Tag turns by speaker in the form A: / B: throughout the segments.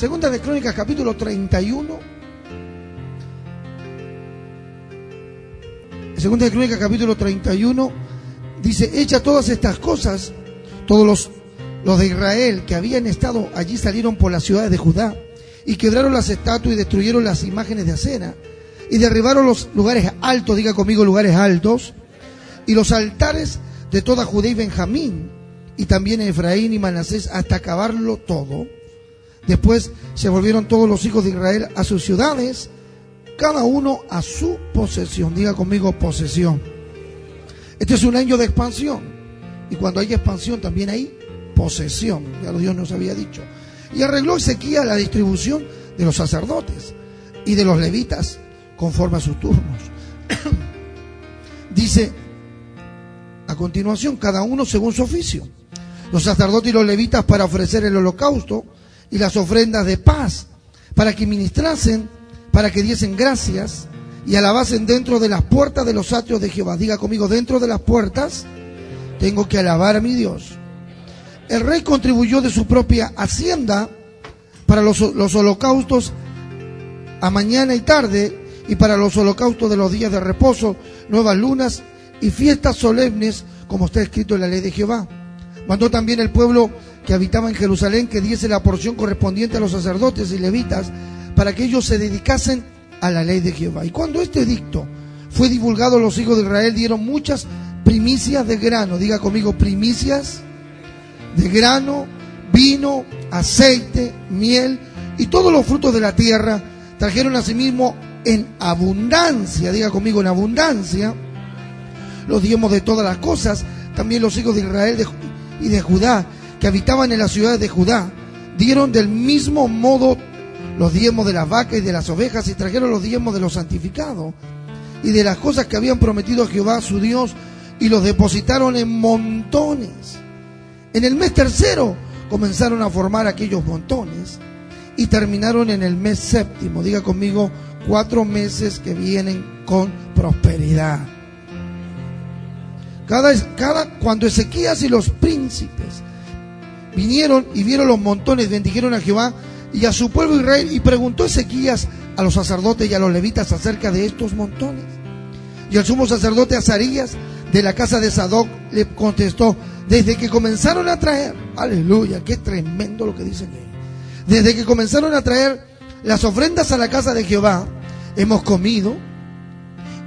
A: Segunda de Crónicas capítulo 31. Segunda de Crónicas capítulo 31 dice, hecha todas estas cosas, todos los, los de Israel que habían estado allí salieron por las ciudades de Judá y quebraron las estatuas y destruyeron las imágenes de acera y derribaron los lugares altos, diga conmigo lugares altos, y los altares de toda Judá y Benjamín, y también Efraín y Manasés, hasta acabarlo todo. Después se volvieron todos los hijos de Israel a sus ciudades, cada uno a su posesión. Diga conmigo posesión. Este es un año de expansión. Y cuando hay expansión también hay posesión. Ya lo Dios nos había dicho. Y arregló Ezequiel la distribución de los sacerdotes y de los levitas conforme a sus turnos. Dice a continuación, cada uno según su oficio. Los sacerdotes y los levitas para ofrecer el holocausto y las ofrendas de paz, para que ministrasen, para que diesen gracias y alabasen dentro de las puertas de los atrios de Jehová. Diga conmigo, dentro de las puertas tengo que alabar a mi Dios. El rey contribuyó de su propia hacienda para los, los holocaustos a mañana y tarde y para los holocaustos de los días de reposo, nuevas lunas y fiestas solemnes, como está escrito en la ley de Jehová. Mandó también el pueblo que habitaba en Jerusalén que diese la porción correspondiente a los sacerdotes y levitas para que ellos se dedicasen a la ley de Jehová. Y cuando este edicto fue divulgado, los hijos de Israel dieron muchas primicias de grano. Diga conmigo, primicias de grano, vino, aceite, miel y todos los frutos de la tierra. Trajeron asimismo en abundancia, diga conmigo en abundancia, los diezmos de todas las cosas, también los hijos de Israel y de Judá, que habitaban en las ciudades de Judá, dieron del mismo modo los diezmos de las vacas y de las ovejas y trajeron los diezmos de los santificados y de las cosas que habían prometido a Jehová su Dios y los depositaron en montones. En el mes tercero comenzaron a formar aquellos montones y terminaron en el mes séptimo. Diga conmigo, cuatro meses que vienen con prosperidad. Cada, cuando Ezequías y los príncipes vinieron y vieron los montones, bendijeron a Jehová y a su pueblo Israel y preguntó Ezequías a los sacerdotes y a los levitas acerca de estos montones. Y el sumo sacerdote Azarías de la casa de Sadoc le contestó, desde que comenzaron a traer, aleluya, qué tremendo lo que dicen desde que comenzaron a traer las ofrendas a la casa de Jehová, hemos comido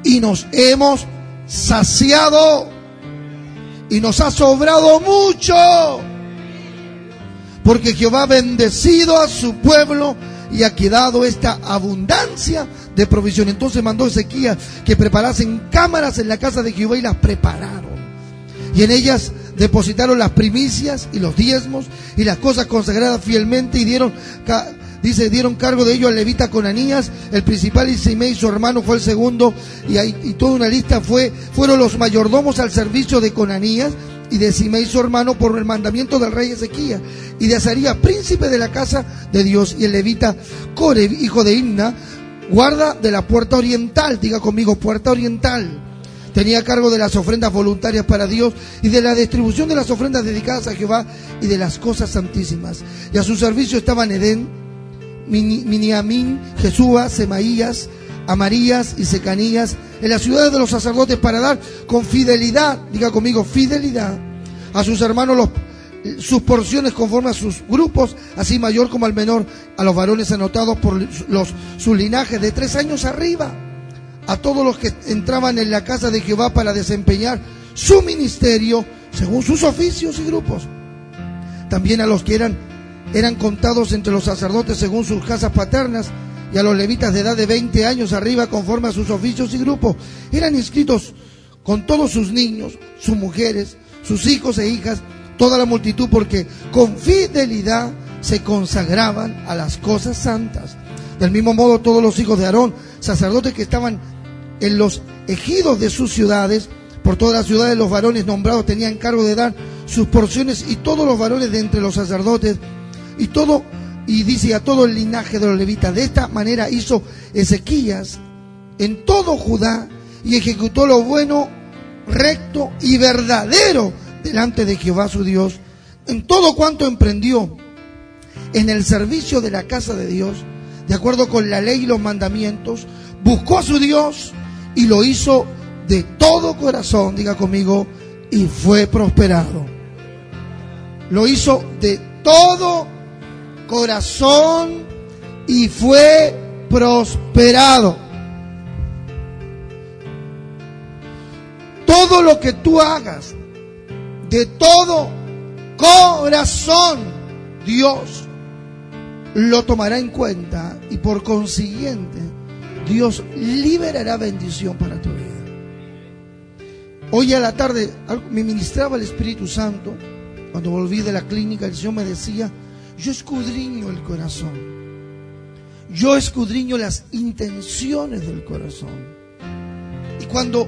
A: y nos hemos saciado y nos ha sobrado mucho. Porque Jehová ha bendecido a su pueblo y ha quedado esta abundancia de provisión. Entonces mandó Ezequías que preparasen cámaras en la casa de Jehová y las prepararon. Y en ellas depositaron las primicias y los diezmos y las cosas consagradas fielmente y dieron dice, dieron cargo de ello al levita Conanías, el principal y Simei, su hermano fue el segundo, y, y toda una lista fue, fueron los mayordomos al servicio de Conanías y de Simei, su hermano, por el mandamiento del rey Ezequías, y de Azarías, príncipe de la casa de Dios, y el levita Coreb, hijo de Imna, guarda de la puerta oriental, diga conmigo, puerta oriental. Tenía cargo de las ofrendas voluntarias para Dios y de la distribución de las ofrendas dedicadas a Jehová y de las cosas santísimas. Y a su servicio estaban Edén, Miniamín, Jesúa, Semaías, Amarías y Secanías en las ciudades de los sacerdotes para dar con fidelidad, diga conmigo, fidelidad a sus hermanos los, sus porciones conforme a sus grupos, así mayor como al menor, a los varones anotados por los, sus linajes de tres años arriba, a todos los que entraban en la casa de Jehová para desempeñar su ministerio según sus oficios y grupos. También a los que eran eran contados entre los sacerdotes según sus casas paternas y a los levitas de edad de 20 años arriba conforme a sus oficios y grupos. Eran inscritos con todos sus niños, sus mujeres, sus hijos e hijas, toda la multitud porque con fidelidad se consagraban a las cosas santas. Del mismo modo todos los hijos de Aarón, sacerdotes que estaban en los ejidos de sus ciudades, por todas las ciudades los varones nombrados tenían cargo de dar sus porciones y todos los varones de entre los sacerdotes y todo, y dice a todo el linaje de los levitas. De esta manera hizo Ezequías en todo Judá y ejecutó lo bueno, recto y verdadero delante de Jehová su Dios en todo cuanto emprendió. en el servicio de la casa de Dios, de acuerdo con la ley y los mandamientos, buscó a su Dios y lo hizo de todo corazón, diga conmigo, y fue prosperado. Lo hizo de todo corazón y fue prosperado. Todo lo que tú hagas, de todo corazón, Dios lo tomará en cuenta y por consiguiente Dios liberará bendición para tu vida. Hoy a la tarde me ministraba el Espíritu Santo. Cuando volví de la clínica, el Señor me decía, yo escudriño el corazón. Yo escudriño las intenciones del corazón. Y cuando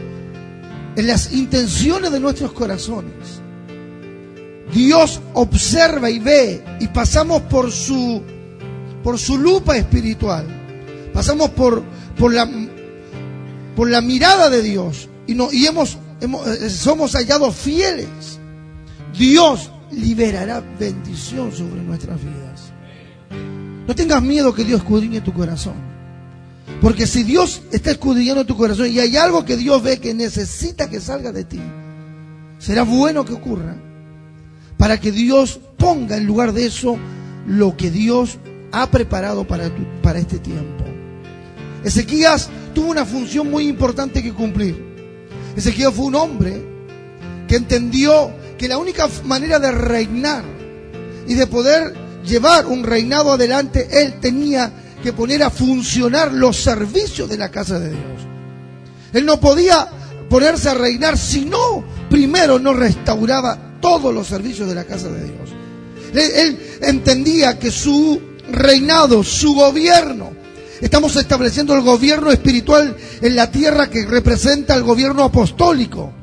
A: en las intenciones de nuestros corazones, Dios observa y ve y pasamos por su, por su lupa espiritual, pasamos por, por, la, por la mirada de Dios y, no, y hemos, hemos, eh, somos hallados fieles. Dios liberará bendición sobre nuestras vidas. No tengas miedo que Dios escudriñe tu corazón. Porque si Dios está escudriñando tu corazón y hay algo que Dios ve que necesita que salga de ti, será bueno que ocurra para que Dios ponga en lugar de eso lo que Dios ha preparado para, para este tiempo. Ezequías tuvo una función muy importante que cumplir. Ezequías fue un hombre que entendió que la única manera de reinar y de poder llevar un reinado adelante, él tenía que poner a funcionar los servicios de la casa de Dios. Él no podía ponerse a reinar si no primero no restauraba todos los servicios de la casa de Dios. Él, entendía que su reinado, su gobierno, estamos estableciendo el gobierno espiritual en la tierra que representa el gobierno apostólico.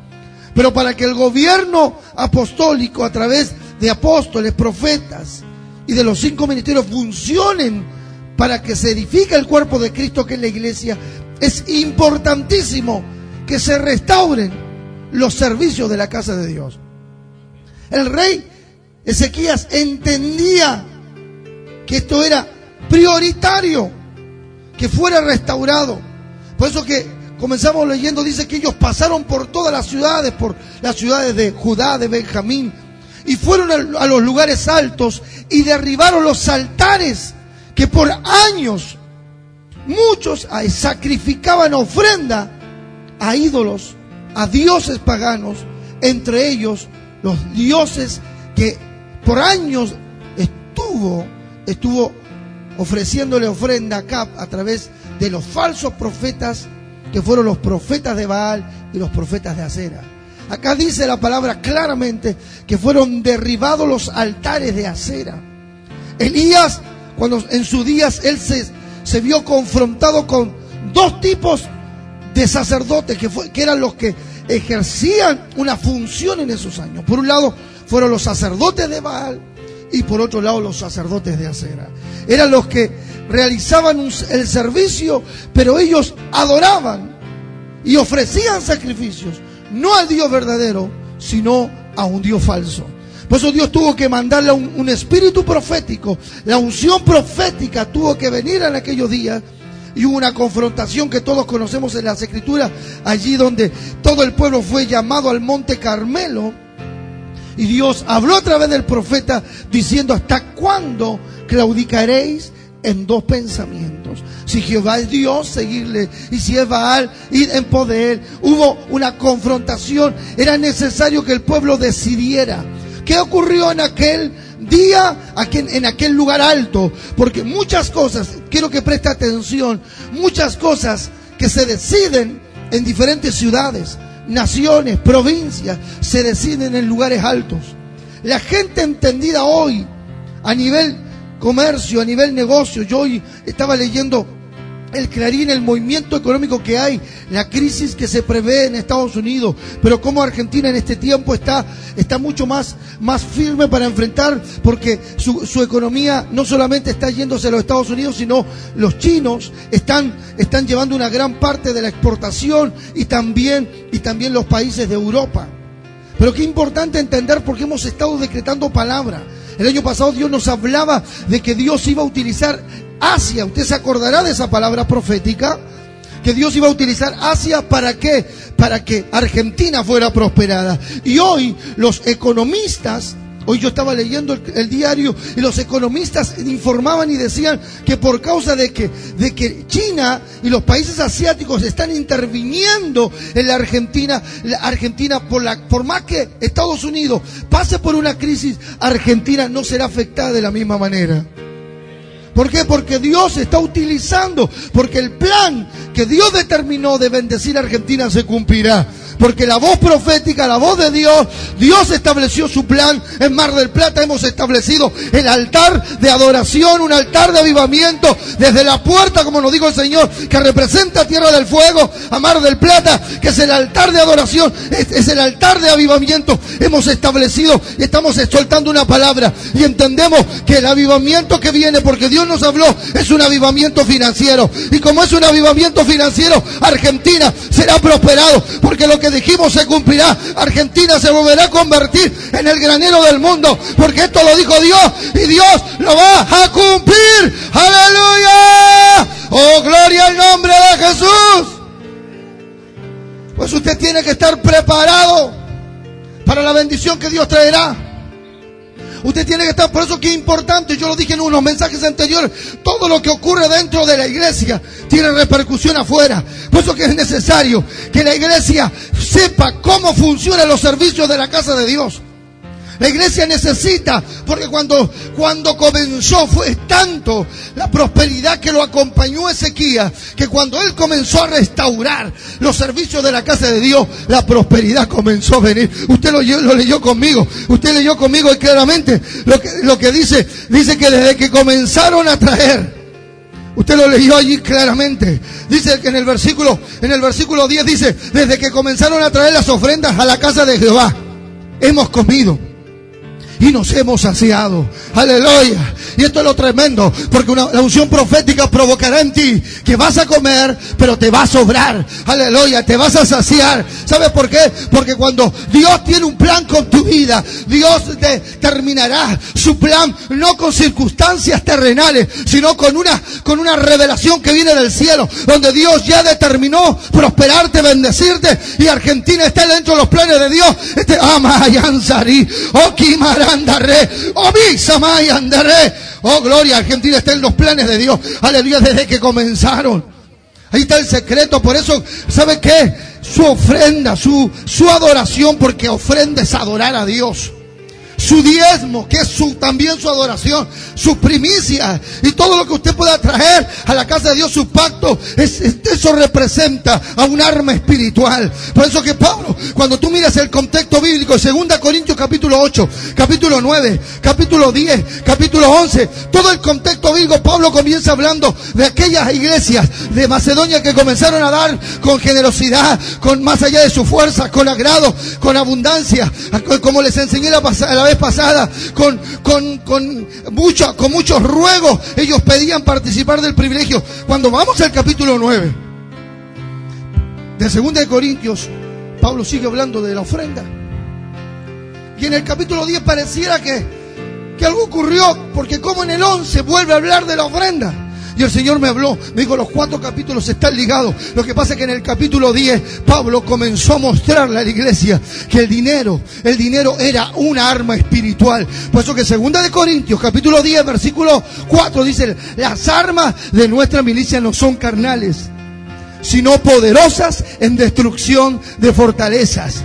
A: Pero para que el gobierno apostólico a través de apóstoles, profetas y de los cinco ministerios funcionen para que se edifique el cuerpo de Cristo que es la iglesia, es importantísimo que se restauren los servicios de la casa de Dios. El rey Ezequías entendía que esto era prioritario, que fuera restaurado. Por eso que comenzamos leyendo, dice que ellos pasaron por todas las ciudades, por las ciudades de Judá, de Benjamín, y fueron a los lugares altos y derribaron los altares que por años muchos sacrificaban ofrenda a ídolos, a dioses paganos, entre ellos los dioses que por años estuvo, estuvo ofreciéndole ofrenda acá a través de los falsos profetas que fueron los profetas de Baal y los profetas de Acera. Acá dice la palabra claramente que fueron derribados los altares de Acera. Elías, cuando en sus días él se, se vio confrontado con dos tipos de sacerdotes que, que eran los que ejercían una función en esos años. Por un lado fueron los sacerdotes de Baal y por otro lado los sacerdotes de Acera. Eran los que realizaban el servicio, pero ellos adoraban y ofrecían sacrificios, no al Dios verdadero, sino a un Dios falso. Por eso Dios tuvo que mandarle un, un espíritu profético, la unción profética tuvo que venir en aquellos días y hubo una confrontación que todos conocemos en las escrituras, allí donde todo el pueblo fue llamado al monte Carmelo. Y Dios habló a través del profeta diciendo, ¿hasta cuándo claudicaréis en dos pensamientos. Si Jehová es Dios, seguirle. Y si es Baal, ir en poder. Hubo una confrontación. Era necesario que el pueblo decidiera. ¿Qué ocurrió en aquel día, en aquel lugar alto? Porque muchas cosas, quiero que preste atención, muchas cosas que se deciden en diferentes ciudades, naciones, provincias, se deciden en lugares altos. La gente entendida hoy a nivel comercio, a nivel negocio. Yo hoy estaba leyendo el clarín, el movimiento económico que hay, la crisis que se prevé en Estados Unidos, pero como Argentina en este tiempo está, está mucho más, más firme para enfrentar, porque su, economía no solamente está yéndose a los Estados Unidos, sino los chinos están, están llevando una gran parte de la exportación y también, y también los países de Europa. Pero qué importante entender porque hemos estado decretando palabra. El año pasado Dios nos hablaba de que Dios iba a utilizar Asia. Usted se acordará de esa palabra profética. Que Dios iba a utilizar Asia para qué? Para que Argentina fuera prosperada. Y hoy los economistas Hoy yo estaba leyendo el, diario y los economistas informaban y decían que por causa de que, de que China y los países asiáticos están interviniendo en la Argentina, la Argentina por, la, por más que Estados Unidos pase por una crisis, Argentina no será afectada de la misma manera. ¿Por qué? Porque Dios está utilizando, porque el plan que Dios determinó de bendecir a Argentina se cumplirá. Porque la voz profética, la voz de Dios, Dios estableció su plan. En Mar del Plata hemos establecido el altar de adoración, un altar de avivamiento desde la puerta, como nos dijo el Señor, que representa Tierra del Fuego, a Mar del Plata, que es el altar de adoración, es, el altar de avivamiento. Hemos establecido y estamos soltando una palabra y entendemos que el avivamiento que viene, porque Dios nos habló, es un avivamiento financiero. Y como es un avivamiento financiero, Argentina será prosperado, porque lo que dijimos se cumplirá. Argentina se volverá a convertir en el granero del mundo, porque esto lo dijo Dios y Dios lo va a cumplir. Aleluya. Oh, gloria al nombre de Jesús. Pues usted tiene que estar preparado para la bendición que Dios traerá. Usted tiene que estar, por eso que es importante, yo lo dije en unos mensajes anteriores, todo lo que ocurre dentro de la iglesia tiene repercusión afuera. Por eso que es necesario que la iglesia sepa cómo funcionan los servicios de la casa de Dios. La iglesia necesita, porque cuando, cuando comenzó fue tanto la prosperidad que lo acompañó Ezequiel, que cuando él comenzó a restaurar los servicios de la casa de Dios, la prosperidad comenzó a venir. Usted lo, leyó conmigo, usted leyó conmigo y claramente lo que, lo que dice, dice que desde que comenzaron a traer, Usted lo leyó allí claramente. Dice que en el versículo, en el versículo 10 dice, desde que comenzaron a traer las ofrendas a la casa de Jehová, hemos comido y nos hemos saciado. Aleluya. Y esto es lo tremendo, porque una, la unción profética provocará en ti que vas a comer, pero te va a sobrar. Aleluya, te vas a saciar. ¿Sabes por qué? Porque cuando Dios tiene un plan con tu vida, Dios terminará su plan no con circunstancias terrenales, sino con una, con una revelación que viene del cielo, donde Dios ya determinó prosperarte, bendecirte, y Argentina está dentro de los planes de Dios. Este ama Yansari, Okimara andaré. Oh, mi andaré. Oh, gloria, Argentina está en los planes de Dios. Aleluya, desde que comenzaron. Ahí está el secreto. Por eso, ¿sabe qué? Su ofrenda, su, su adoración, porque ofrenda es adorar a Dios su diezmo, que es su, también su adoración, su primicia y todo lo que usted pueda traer a la casa de Dios, su pacto, es, eso representa a un arma espiritual. Por eso que Pablo, cuando tú miras el contexto bíblico, 2 Corintios capítulo 8, capítulo 9, capítulo 10, capítulo 11, todo el contexto bíblico, Pablo comienza hablando de aquellas iglesias de Macedonia que comenzaron a dar con generosidad, con más allá de su fuerza, con agrado, con abundancia, como les enseñé la, la vez pasada, con, con, con, con muchos ruegos, ellos pedían participar del privilegio. Cuando vamos al capítulo 9 de 2 de Corintios, Pablo sigue hablando de la ofrenda. Y en el capítulo 10 pareciera que, que algo ocurrió, porque como en el 11 vuelve a hablar de la ofrenda. Y el Señor me habló, me dijo, los cuatro capítulos están ligados. Lo que pasa es que en el capítulo 10, Pablo comenzó a mostrarle a la iglesia que el dinero, el dinero era una arma espiritual. Por eso que segunda de Corintios, capítulo 10, versículo 4, dice, las armas de nuestra milicia no son carnales, sino poderosas en destrucción de fortalezas.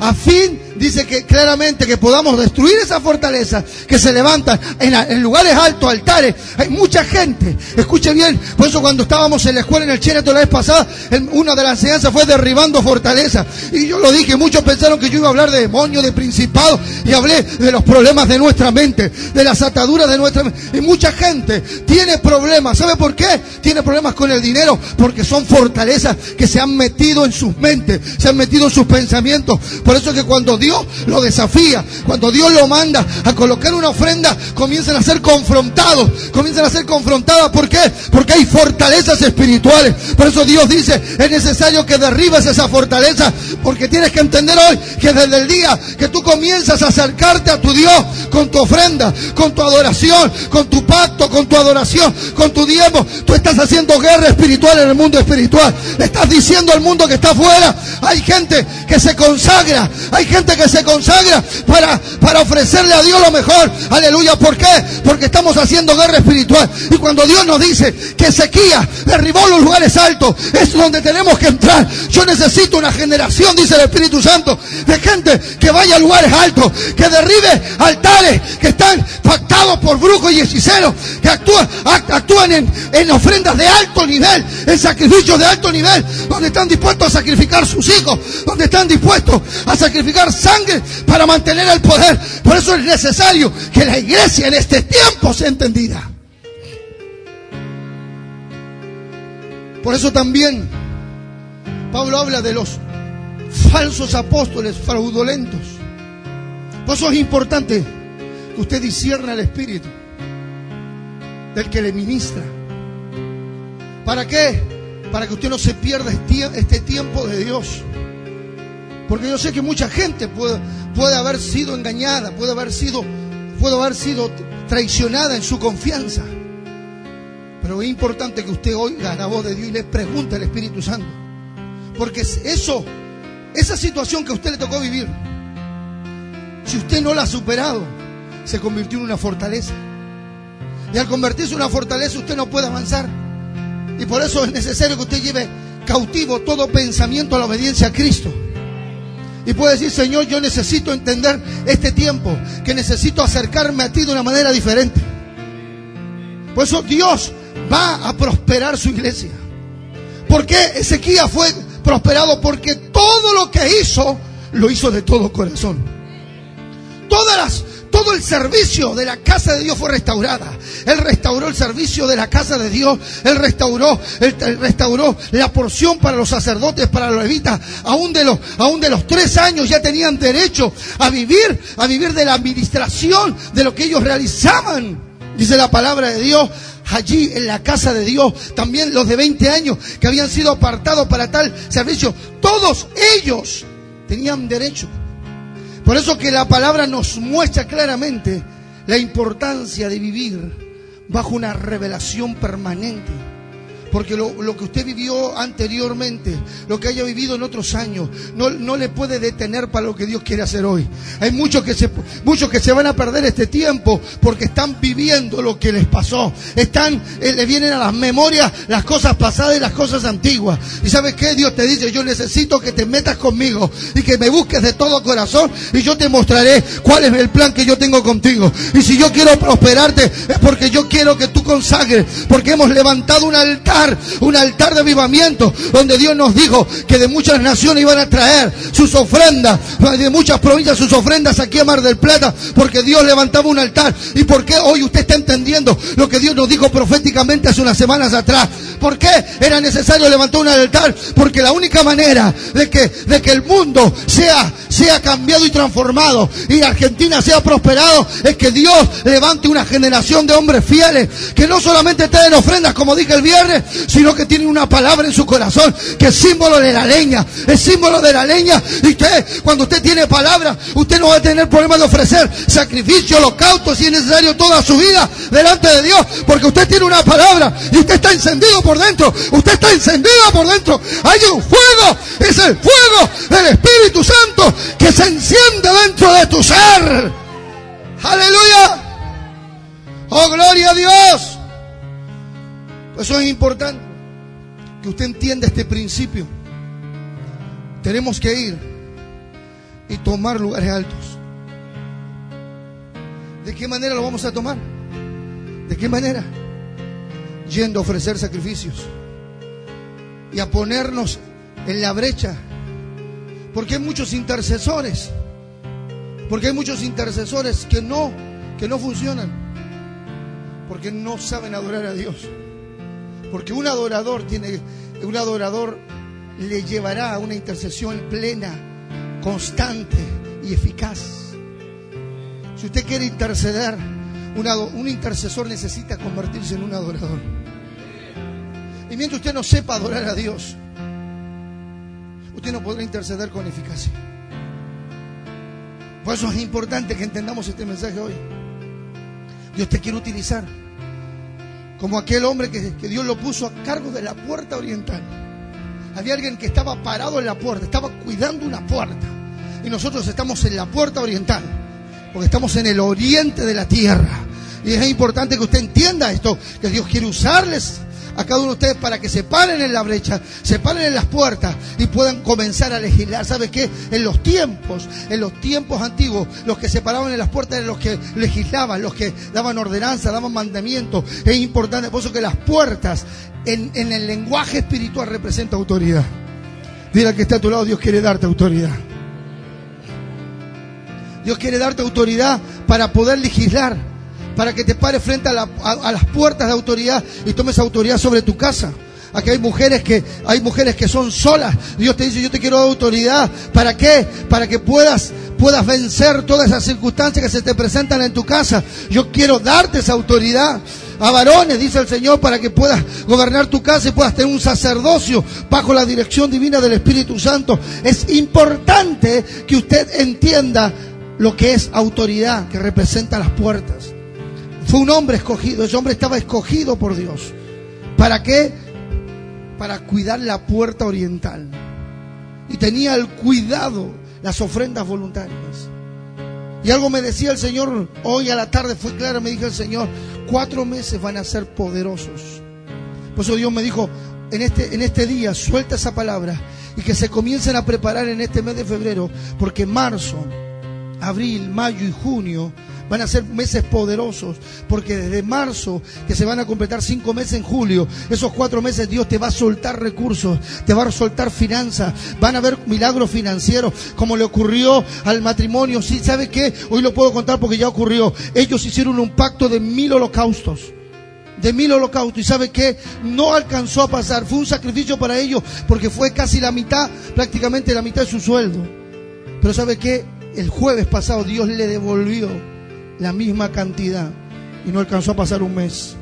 A: A fin dice que claramente que podamos destruir esa fortaleza que se levantan en, lugares altos, altares. Hay mucha gente, escuche bien, por eso cuando estábamos en la escuela en el Cheneto la vez pasada, una de las enseñanzas fue derribando fortaleza. Y yo lo dije, muchos pensaron que yo iba a hablar de demonios, de principados, y hablé de los problemas de nuestra mente, de las ataduras de nuestra mente. Y mucha gente tiene problemas. ¿Sabe por qué? Tiene problemas con el dinero, porque son fortalezas que se han metido en sus mentes, se han metido en sus pensamientos. Por eso que cuando Dios lo desafía, cuando Dios lo manda a colocar una ofrenda, comienzan a ser confrontados, comienzan a ser confrontadas. ¿Por qué? Porque hay fortalezas espirituales. Por eso Dios dice, es necesario que derribes esa fortaleza, porque tienes que entender hoy que desde el día que tú comienzas a acercarte a tu Dios con tu ofrenda, con tu adoración, con tu pacto, con tu adoración, con tu diezmo, tú estás haciendo guerra espiritual en el mundo espiritual. Le estás diciendo al mundo que está afuera, hay gente que se consagra, hay gente que se consagra para, para ofrecerle a Dios lo mejor. Aleluya, ¿por qué? Porque estamos haciendo guerra espiritual. Y cuando Dios nos dice que sequía derribó los lugares altos, es donde tenemos que entrar. Yo necesito una generación, dice el Espíritu Santo, de gente que vaya a lugares altos, que derribe altares que están pactados por brujos y hechiceros, que actúan, actúan en, en ofrendas de alto nivel, en sacrificios de alto nivel, donde están dispuestos a sacrificar sus hijos, donde están dispuestos a sacrificar sangre para mantener el poder. Por eso es necesario que la iglesia en este tiempo sea entendida. Por eso también Pablo habla de los falsos apóstoles fraudulentos. Por eso es importante que usted discierna el espíritu del que le ministra. ¿Para qué? Para que usted no se pierda este tiempo de Dios. Porque yo sé que mucha gente puede, puede haber sido engañada, puede haber sido, puede haber sido traicionada en su confianza. Pero es importante que usted oiga la voz de Dios y le pregunte al Espíritu Santo. Porque eso, esa situación que a usted le tocó vivir, si usted no la ha superado, se convirtió en una fortaleza. Y al convertirse en una fortaleza usted no puede avanzar. Y por eso es necesario que usted lleve cautivo todo pensamiento a la obediencia a Cristo. Y puede decir, Señor, yo necesito entender este tiempo, que necesito acercarme a ti de una manera diferente. Por eso Dios va a prosperar su iglesia. ¿Por qué Ezequiel fue prosperado? Porque todo lo que hizo, lo hizo de todo corazón. Todas las, todo el servicio de la casa de Dios fue restaurada. Él restauró el servicio de la casa de Dios. Él restauró, restauró la porción para los sacerdotes, para los levitas. Aún de los, aún de los tres años ya tenían derecho a vivir, a vivir de la administración de lo que ellos realizaban. Dice la palabra de Dios allí en la casa de Dios, también los de 20 años que habían sido apartados para tal servicio, todos ellos tenían derecho. Por eso que la palabra nos muestra claramente la importancia de vivir bajo una revelación permanente porque lo, que usted vivió anteriormente, lo que haya vivido en otros años, no, no le puede detener para lo que Dios quiere hacer hoy. Hay muchos que, se, muchos que se van a perder este tiempo porque están viviendo lo que les pasó. Están, eh, le vienen a las memorias las cosas pasadas y las cosas antiguas. Y sabes qué? Dios te dice, yo necesito que te metas conmigo y que me busques de todo corazón y yo te mostraré cuál es el plan que yo tengo contigo. Y si yo quiero prosperarte es porque yo quiero que tú consagres, porque hemos levantado un altar un altar de avivamiento, donde Dios nos dijo que de muchas naciones iban a traer sus ofrendas, de muchas provincias sus ofrendas aquí a Mar del Plata, porque Dios levantaba un altar. ¿Y por qué hoy usted está entendiendo lo que Dios nos dijo proféticamente hace unas semanas atrás? ¿Por qué era necesario levantar un altar? Porque la única manera de que, de que el mundo sea, sea cambiado y transformado y Argentina sea prosperado es que Dios levante una generación de hombres fieles que no solamente traen ofrendas, como dije el viernes, sino que tienen una palabra en su corazón que es símbolo de la leña, es símbolo de la leña. Y usted, cuando usted tiene palabra, usted no va a tener problema de ofrecer sacrificio, holocausto, si es necesario, toda su vida delante de Dios, porque usted tiene una palabra y usted está encendido por dentro, usted está encendido por dentro. Hay un fuego, es el fuego del Espíritu Santo que se enciende dentro de tu ser. Aleluya. Oh, gloria a Dios. Eso es importante que usted entienda este principio. Tenemos que ir y tomar lugares altos. ¿De qué manera lo vamos a tomar? ¿De qué manera? Yendo a ofrecer sacrificios y a ponernos en la brecha. Porque hay muchos intercesores. Porque hay muchos intercesores que no que no funcionan. Porque no saben adorar a Dios. Porque un adorador tiene, un adorador le llevará a una intercesión plena, constante y eficaz. Si usted quiere interceder, un intercesor necesita convertirse en un adorador. Y mientras usted no sepa adorar a Dios, usted no podrá interceder con eficacia. Por eso es importante que entendamos este mensaje hoy. Dios te quiere utilizar como aquel hombre que, Dios lo puso a cargo de la puerta oriental. Había alguien que estaba parado en la puerta, estaba cuidando una puerta. Y nosotros estamos en la puerta oriental, porque estamos en el oriente de la tierra. Y es importante que usted entienda esto, que Dios quiere usarles a cada uno de ustedes para que se paren en la brecha, se paren en las puertas y puedan comenzar a legislar. ¿Sabe qué? En los tiempos, en los tiempos antiguos, los que se paraban en las puertas eran los que legislaban, los que daban ordenanza, daban mandamientos. Es importante, por eso que las puertas en, el lenguaje espiritual representan autoridad. Dile que está a tu lado, Dios quiere darte autoridad. Dios quiere darte autoridad para poder legislar para que te pares frente a, las puertas de autoridad y tomes autoridad sobre tu casa. Aquí hay mujeres que hay mujeres que son solas. Dios te dice, "Yo te quiero dar autoridad, ¿para qué? Para que puedas puedas vencer todas esas circunstancias que se te presentan en tu casa. Yo quiero darte esa autoridad." A varones, dice el Señor, para que puedas gobernar tu casa y puedas tener un sacerdocio bajo la dirección divina del Espíritu Santo. Es importante que usted entienda lo que es autoridad, que representa las puertas. Fue un hombre escogido, ese hombre estaba escogido por Dios. ¿Para qué? Para cuidar la puerta oriental. Y tenía el cuidado, las ofrendas voluntarias. Y algo me decía el Señor hoy a la tarde, fue claro, me dijo el Señor, cuatro meses van a ser poderosos. Por eso Dios me dijo, en este, en este día, suelta esa palabra y que se comiencen a preparar en este mes de febrero, porque marzo, abril, mayo y junio van a ser meses poderosos, porque desde marzo, que se van a completar cinco meses en julio, esos cuatro meses Dios te va a soltar recursos, te va a soltar finanzas, van a haber milagros financieros, como le ocurrió al matrimonio. Sí, ¿sabe qué? Hoy lo puedo contar porque ya ocurrió. Ellos hicieron un pacto de mil holocaustos de mil holocaustos. ¿Y sabe qué? No alcanzó a pasar. Fue un sacrificio para ellos porque fue casi la mitad, prácticamente la mitad de su sueldo. Pero ¿sabe qué? El jueves pasado Dios le devolvió la misma cantidad y no alcanzó a pasar un mes.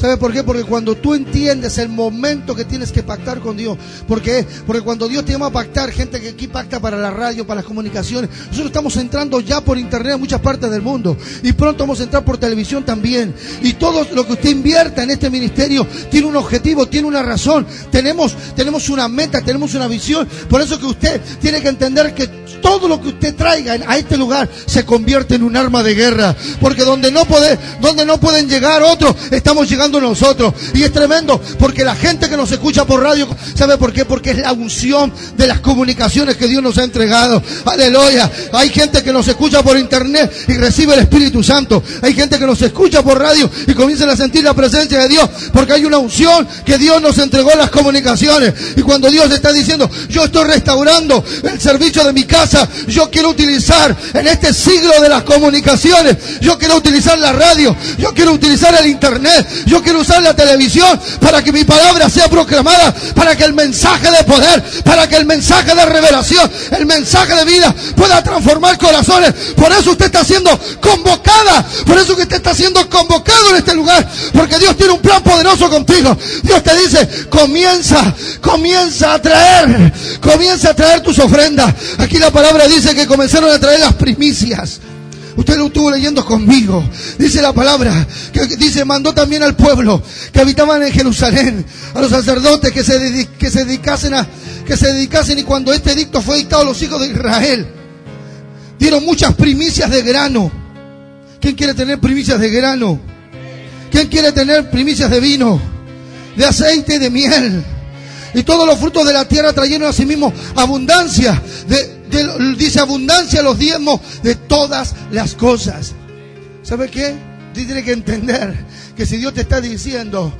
A: ¿Sabe por qué? Porque cuando tú entiendes el momento que tienes que pactar con Dios, porque porque cuando Dios te llama a pactar, gente que aquí pacta para la radio, para las comunicaciones, nosotros estamos entrando ya por internet en muchas partes del mundo y pronto vamos a entrar por televisión también. Y todo lo que usted invierta en este ministerio tiene un objetivo, tiene una razón. Tenemos tenemos una meta, tenemos una visión. Por eso que usted tiene que entender que todo lo que usted traiga a este lugar se convierte en un arma de guerra, porque donde no puede, donde no pueden llegar otros, estamos llegando nosotros. Y es tremendo porque la gente que nos escucha por radio, ¿sabe por qué? Porque es la unción de las comunicaciones que Dios nos ha entregado. Aleluya. Hay gente que nos escucha por internet y recibe el Espíritu Santo. Hay gente que nos escucha por radio y comienzan a sentir la presencia de Dios porque hay una unción que Dios nos entregó en las comunicaciones. Y cuando Dios está diciendo, yo estoy restaurando el servicio de mi casa, yo quiero utilizar en este siglo de las comunicaciones, yo quiero utilizar la radio, yo quiero utilizar el internet, yo quiero usar la televisión para que mi palabra sea proclamada, para que el mensaje de poder, para que el mensaje de revelación, el mensaje de vida pueda transformar corazones. Por eso usted está siendo convocada, por eso que usted está siendo convocado en este lugar, porque Dios tiene un plan poderoso contigo. Dios te dice, comienza, comienza a traer, comienza a traer tus ofrendas. Aquí la palabra dice que comenzaron a traer las primicias. Usted lo estuvo leyendo conmigo. Dice la palabra, que dice, mandó también al pueblo que habitaban en Jerusalén, a los sacerdotes que se, que se dedicasen a, que se dedicasen y cuando este edicto fue dictado a los hijos de Israel, dieron muchas primicias de grano. ¿Quién quiere tener primicias de grano? ¿Quién quiere tener primicias de vino? De aceite y de miel. Y todos los frutos de la tierra trajeron a sí mismos abundancia dice abundancia los diezmos de todas las cosas. ¿Sabe qué? Tiene que entender que si Dios te está diciendo,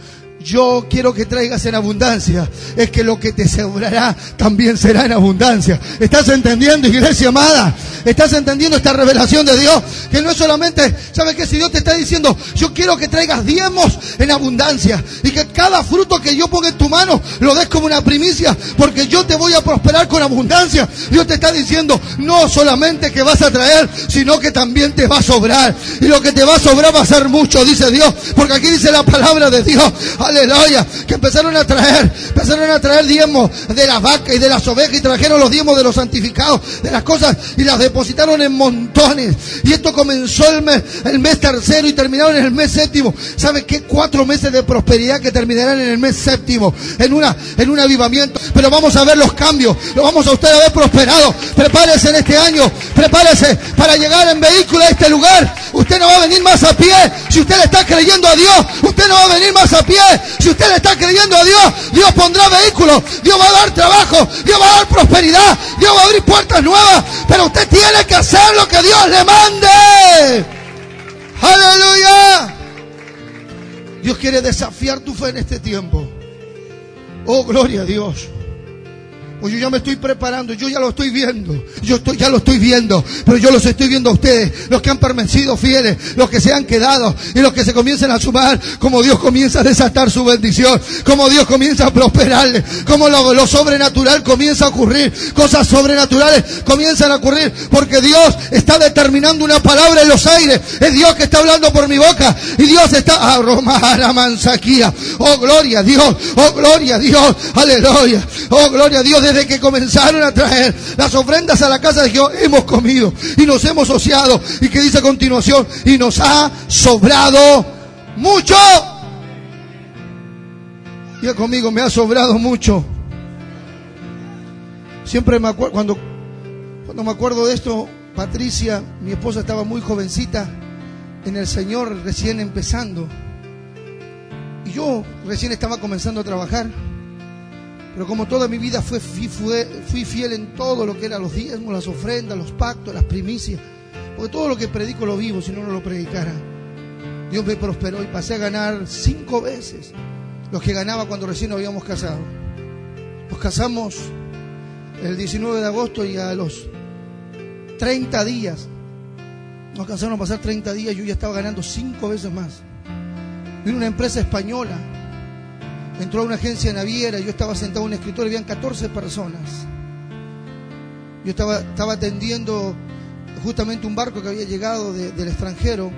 A: yo quiero que traigas en abundancia, es que lo que te sobrará también será en abundancia. ¿Estás entendiendo, iglesia amada? ¿Estás entendiendo esta revelación de Dios? Que no es solamente, ¿sabes qué? Si Dios te está diciendo, yo quiero que traigas diezmos en abundancia y que cada fruto que yo ponga en tu mano lo des como una primicia, porque yo te voy a prosperar con abundancia. Dios te está diciendo, no solamente que vas a traer, sino que también te va a sobrar. Y lo que te va a sobrar va a ser mucho, dice Dios, porque aquí dice la palabra de Dios, aleluya, que empezaron a traer, empezaron a traer diezmos de las vacas y de las ovejas y trajeron los diezmos de los santificados, de las cosas y las depositaron en montones. Y esto comenzó el mes, el mes tercero y terminaron en el mes séptimo. ¿Sabe qué? Cuatro meses de prosperidad que terminarán en el mes séptimo, en una, en un avivamiento. Pero vamos a ver los cambios, lo vamos a usted a ver prosperado. Prepárese en este año, prepárese para llegar en vehículo a este lugar. Usted no va a venir más a pie. Si usted le está creyendo a Dios, usted no va a venir más a pie. Si usted le está creyendo a Dios, Dios pondrá vehículos, Dios va a dar trabajo, Dios va a dar prosperidad, Dios va a abrir puertas nuevas. Pero usted tiene que hacer lo que Dios le mande. Aleluya. Dios quiere desafiar tu fe en este tiempo. Oh, gloria a Dios. Pues yo ya me estoy preparando, yo ya lo estoy viendo, yo estoy, ya lo estoy viendo, pero yo los estoy viendo a ustedes, los que han permanecido fieles, los que se han quedado y los que se comiencen a sumar, como Dios comienza a desatar su bendición, como Dios comienza a prosperarle, como lo, lo sobrenatural comienza a ocurrir, cosas sobrenaturales comienzan a ocurrir, porque Dios está determinando una palabra en los aires, es Dios que está hablando por mi boca y Dios está aromar a manzaquía, oh gloria a Dios, oh gloria a Dios, aleluya, oh gloria a Dios desde que comenzaron a traer las ofrendas a la casa de Dios, hemos comido y nos hemos ociado. Y que dice a continuación, y nos ha sobrado mucho. Diga conmigo, me ha sobrado mucho. Siempre me acuerdo, cuando, cuando me acuerdo de esto, Patricia, mi esposa estaba muy jovencita en el Señor, recién empezando. Y yo recién estaba comenzando a trabajar. Pero como toda mi vida fui fiel en todo lo que eran los diezmos, las ofrendas, los pactos, las primicias. Porque todo lo que predico lo vivo, si no, no lo predicara. Dios me prosperó y pasé a ganar cinco veces los que ganaba cuando recién habíamos casado. Nos casamos el 19 de agosto y a los 30 días, nos cansaron a pasar 30 días, yo ya estaba ganando cinco veces más. Vino una empresa española entró a una agencia naviera, yo estaba sentado en un escritorio, habían 14 personas. Yo estaba, estaba atendiendo justamente un barco que había llegado del extranjero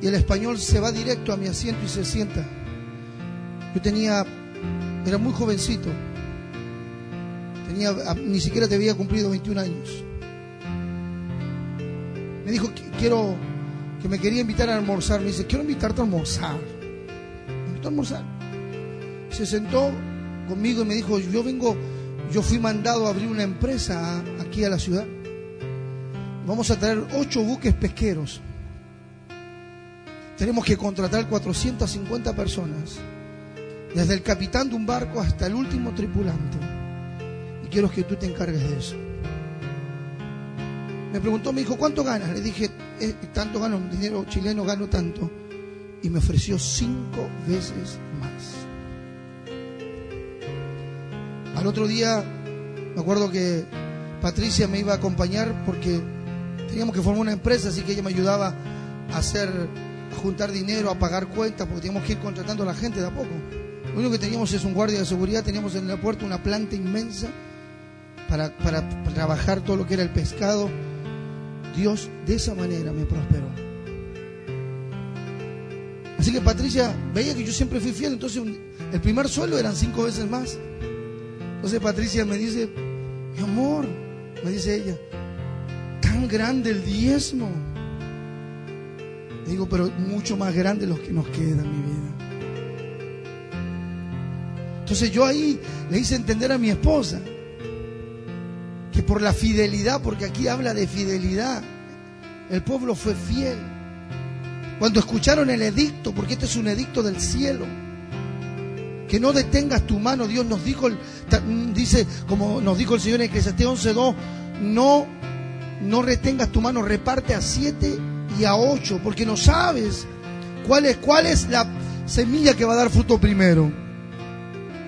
A: y el español se va directo a mi asiento y se sienta. Yo tenía, era muy jovencito, tenía, ni siquiera te había cumplido 21 años. Me dijo, quiero, que me quería invitar a almorzar. Me dice, quiero invitarte a almorzar. Me invitó a almorzar se sentó conmigo y me dijo, yo vengo, yo fui mandado a abrir una empresa aquí a la ciudad. Vamos a traer ocho buques pesqueros. Tenemos que contratar 450 personas, desde el capitán de un barco hasta el último tripulante. Y quiero que tú te encargues de eso. Me preguntó, me dijo, ¿cuánto ganas? Le dije, eh, tanto gano, dinero chileno gano tanto. Y me ofreció cinco veces más. Al otro día, me acuerdo que Patricia me iba a acompañar porque teníamos que formar una empresa, así que ella me ayudaba a hacer, a juntar dinero, a pagar cuentas, porque teníamos que ir contratando a la gente de a poco. Lo único que teníamos es un guardia de seguridad, teníamos en el puerto una planta inmensa para, para trabajar todo lo que era el pescado. Dios de esa manera me prosperó. Así que Patricia veía que yo siempre fui fiel, entonces el primer sueldo eran cinco veces más. Entonces Patricia me dice, mi amor, me dice ella, tan grande el diezmo. digo, pero mucho más grande los que nos queda, mi vida. Entonces yo ahí le hice entender a mi esposa que por la fidelidad, porque aquí habla de fidelidad, el pueblo fue fiel. Cuando escucharon el edicto, porque este es un edicto del cielo, que no detengas tu mano. Dios nos dijo, dice, como nos dijo el Señor en Eclesiastés 11.2, no, no retengas tu mano, reparte a siete y a ocho, porque no sabes cuál es, cuál es la semilla que va a dar fruto primero.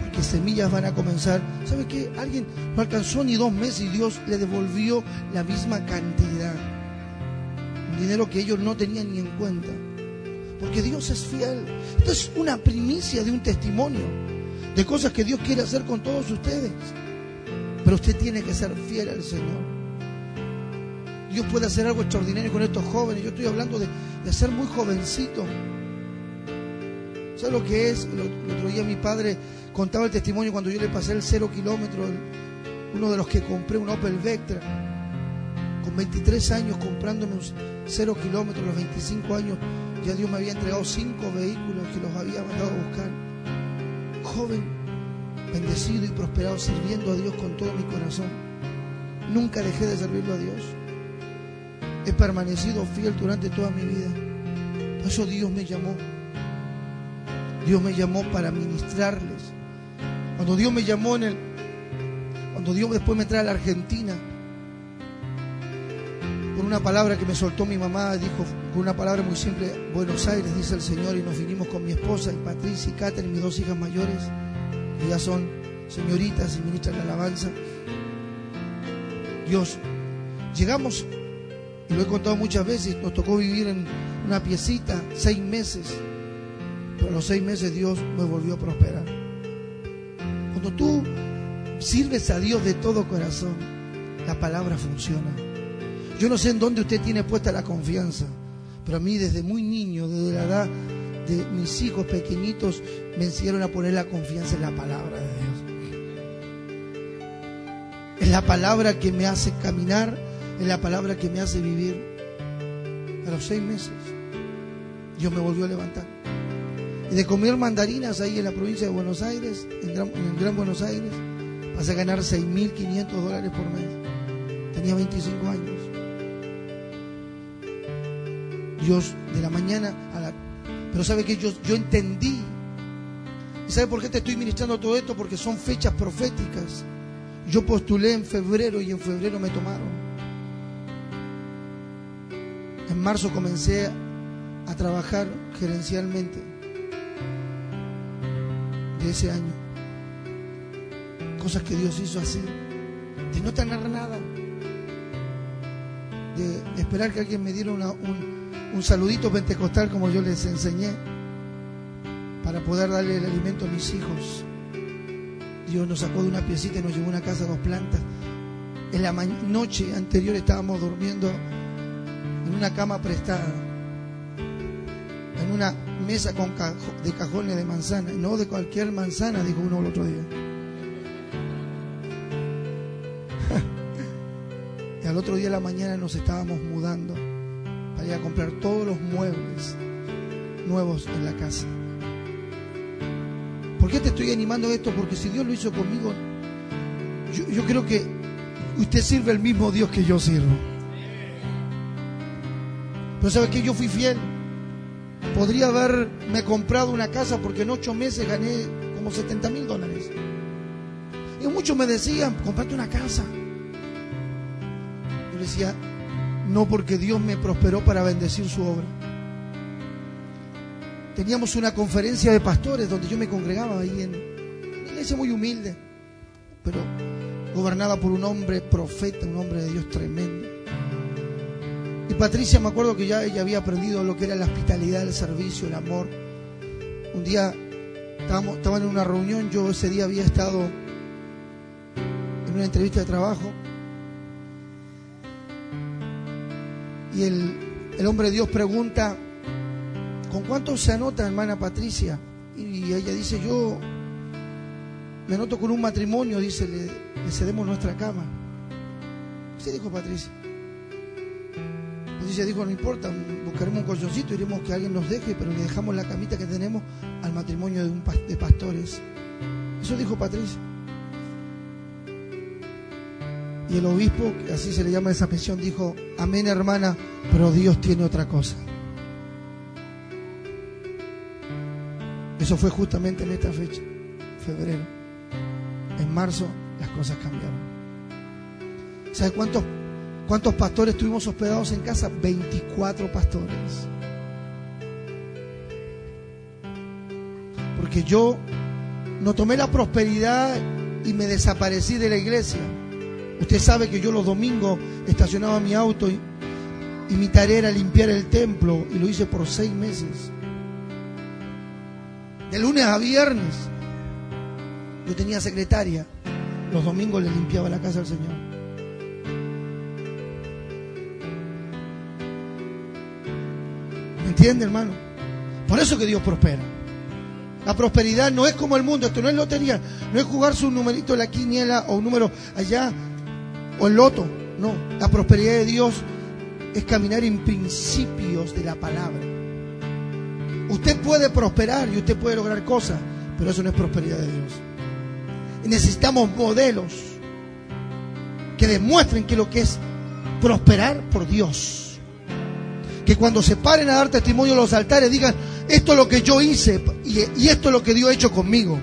A: Porque semillas van a comenzar. ¿Sabe qué? Alguien no alcanzó ni dos meses y Dios le devolvió la misma cantidad. Un dinero que ellos no tenían ni en cuenta. Porque Dios es fiel. Esto es una primicia de un testimonio de cosas que Dios quiere hacer con todos ustedes. Pero usted tiene que ser fiel al Señor. Dios puede hacer algo extraordinario con estos jóvenes. Yo estoy hablando de, ser muy jovencito. ¿Sabes lo que es? El, otro día mi padre contaba el testimonio cuando yo le pasé el cero kilómetro, uno de los que compré un Opel Vectra, con 23 años comprándome un cero kilómetros, los 25 años, ya Dios me había entregado cinco vehículos que los había mandado a buscar. Joven, bendecido y prosperado, sirviendo a Dios con todo mi corazón. Nunca dejé de servirlo a Dios. He permanecido fiel durante toda mi vida. Por eso Dios me llamó. Dios me llamó para ministrarles. Cuando Dios me llamó en el... Cuando Dios después me trae a la Argentina, con una palabra que me soltó mi mamá, dijo una palabra muy simple, Buenos Aires, dice el Señor, y nos vinimos con mi esposa, y Patricia y Catherine, mis dos hijas mayores, que ya son señoritas y ministras de alabanza. Dios, llegamos y lo he contado muchas veces, nos tocó vivir en una piecita seis meses, pero a los seis meses Dios me volvió a prosperar. Cuando tú sirves a Dios de todo corazón, la palabra funciona. Yo no sé en dónde usted tiene puesta la confianza, pero a mí desde muy niño, desde la edad de mis hijos pequeñitos, me enseñaron a poner la confianza en la palabra de Dios. Es la palabra que me hace caminar es la palabra que me hace vivir. A los seis meses, Dios me volvió a levantar. Y de comer mandarinas ahí en la provincia de Buenos Aires, en, el Gran Buenos Aires, pasé a ganar 6.500 dólares por mes. Tenía 25 años. Dios de la mañana a la... Pero sabe que yo, yo entendí. ¿Y sabe por qué te estoy ministrando todo esto? Porque son fechas proféticas. Yo postulé en febrero y en febrero me tomaron. En marzo comencé a trabajar gerencialmente de ese año. Cosas que Dios hizo así, de no tener nada, de esperar que alguien me diera un, un saludito pentecostal como yo les enseñé, para poder darle el alimento a mis hijos. Dios nos sacó de una piecita y nos llevó a una casa dos plantas. En la noche anterior estábamos durmiendo en una cama prestada, en una mesa con de cajones de manzana, no de cualquier manzana, dijo uno el otro día. y al otro día de la mañana nos estábamos mudando a comprar todos los muebles nuevos en la casa. ¿Por qué te estoy animando a esto? Porque si Dios lo hizo conmigo, yo, yo creo que usted sirve el mismo Dios que yo sirvo. Pero ¿sabes que Yo fui fiel. Podría haberme comprado una casa porque en ocho meses gané como 70 mil dólares. Y muchos me decían, comprate una casa. Yo decía, no porque Dios me prosperó para bendecir su obra. Teníamos una conferencia de pastores donde yo me congregaba ahí en una iglesia muy humilde, pero gobernada por un hombre profeta, un hombre de Dios tremendo. Y Patricia, me acuerdo que ya ella había aprendido lo que era la hospitalidad, el servicio, el amor. Un día estábamos, estaban en una reunión, yo ese día había estado en una entrevista de trabajo. Y el, el hombre de Dios pregunta, ¿con cuánto se anota, hermana Patricia? Y ella dice, yo me anoto con un matrimonio, dice, le, cedemos nuestra cama. ¿Qué dijo Patricia? Patricia dijo, no importa, buscaremos un colchoncito, iremos que alguien nos deje, pero le dejamos la camita que tenemos al matrimonio de, un, de pastores. Eso dijo Patricia. Y el obispo, así se le llama esa pensión, dijo, amén hermana, pero Dios tiene otra cosa. Eso fue justamente en esta fecha, febrero. En marzo las cosas cambiaron. ¿Sabe cuántos ¿Cuántos pastores estuvimos hospedados en casa? 24 pastores. Porque yo no tomé la prosperidad y me desaparecí de la iglesia. Usted sabe que yo los domingos estacionaba mi auto y, mi tarea era limpiar el templo y lo hice por seis meses. De lunes a viernes. Yo tenía secretaria. Los domingos le limpiaba la casa al Señor. ¿Me entiende, hermano? Por eso que Dios prospera. La prosperidad no es como el mundo, esto no es lotería, no es jugarse un numerito en la quiniela o un número allá o el loto. No, la prosperidad de Dios es caminar en principios de la palabra. Usted puede prosperar y usted puede lograr cosas, pero eso no es prosperidad de Dios. Y necesitamos modelos que demuestren que lo que es prosperar por Dios. Que cuando se paren a dar testimonio en los altares digan, esto es lo que yo hice y, esto es lo que Dios ha hecho conmigo.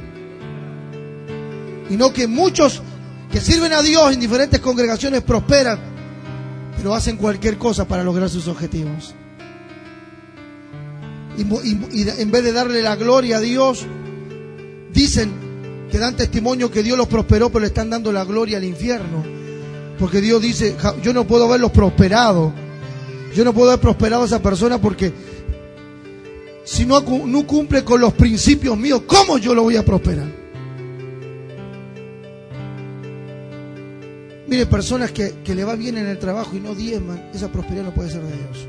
A: Y no que muchos que sirven a Dios en diferentes congregaciones prosperan, pero hacen cualquier cosa para lograr sus objetivos. Y, en vez de darle la gloria a Dios, dicen que dan testimonio que Dios los prosperó, pero le están dando la gloria al infierno. Porque Dios dice, yo no puedo verlos prosperados. Yo no puedo haber prosperado a esa persona porque si no, no cumple con los principios míos, ¿cómo yo lo voy a prosperar? Mire, personas que, le va bien en el trabajo y no diezman, esa prosperidad no puede ser de Dios.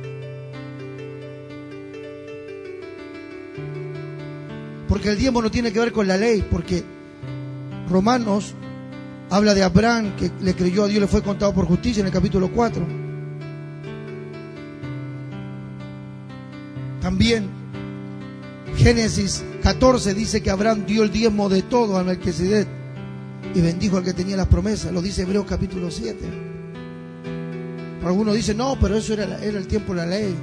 A: Porque el diezmo no tiene que ver con la ley, porque Romanos habla de Abraham que le creyó a Dios, le fue contado por justicia en el capítulo 4. También Génesis 14 dice que Abraham dio el diezmo de todo al Melquisedec y bendijo al que tenía las promesas. Lo dice Hebreos capítulo 7. Algunos dicen, no, pero eso era, el tiempo de la ley.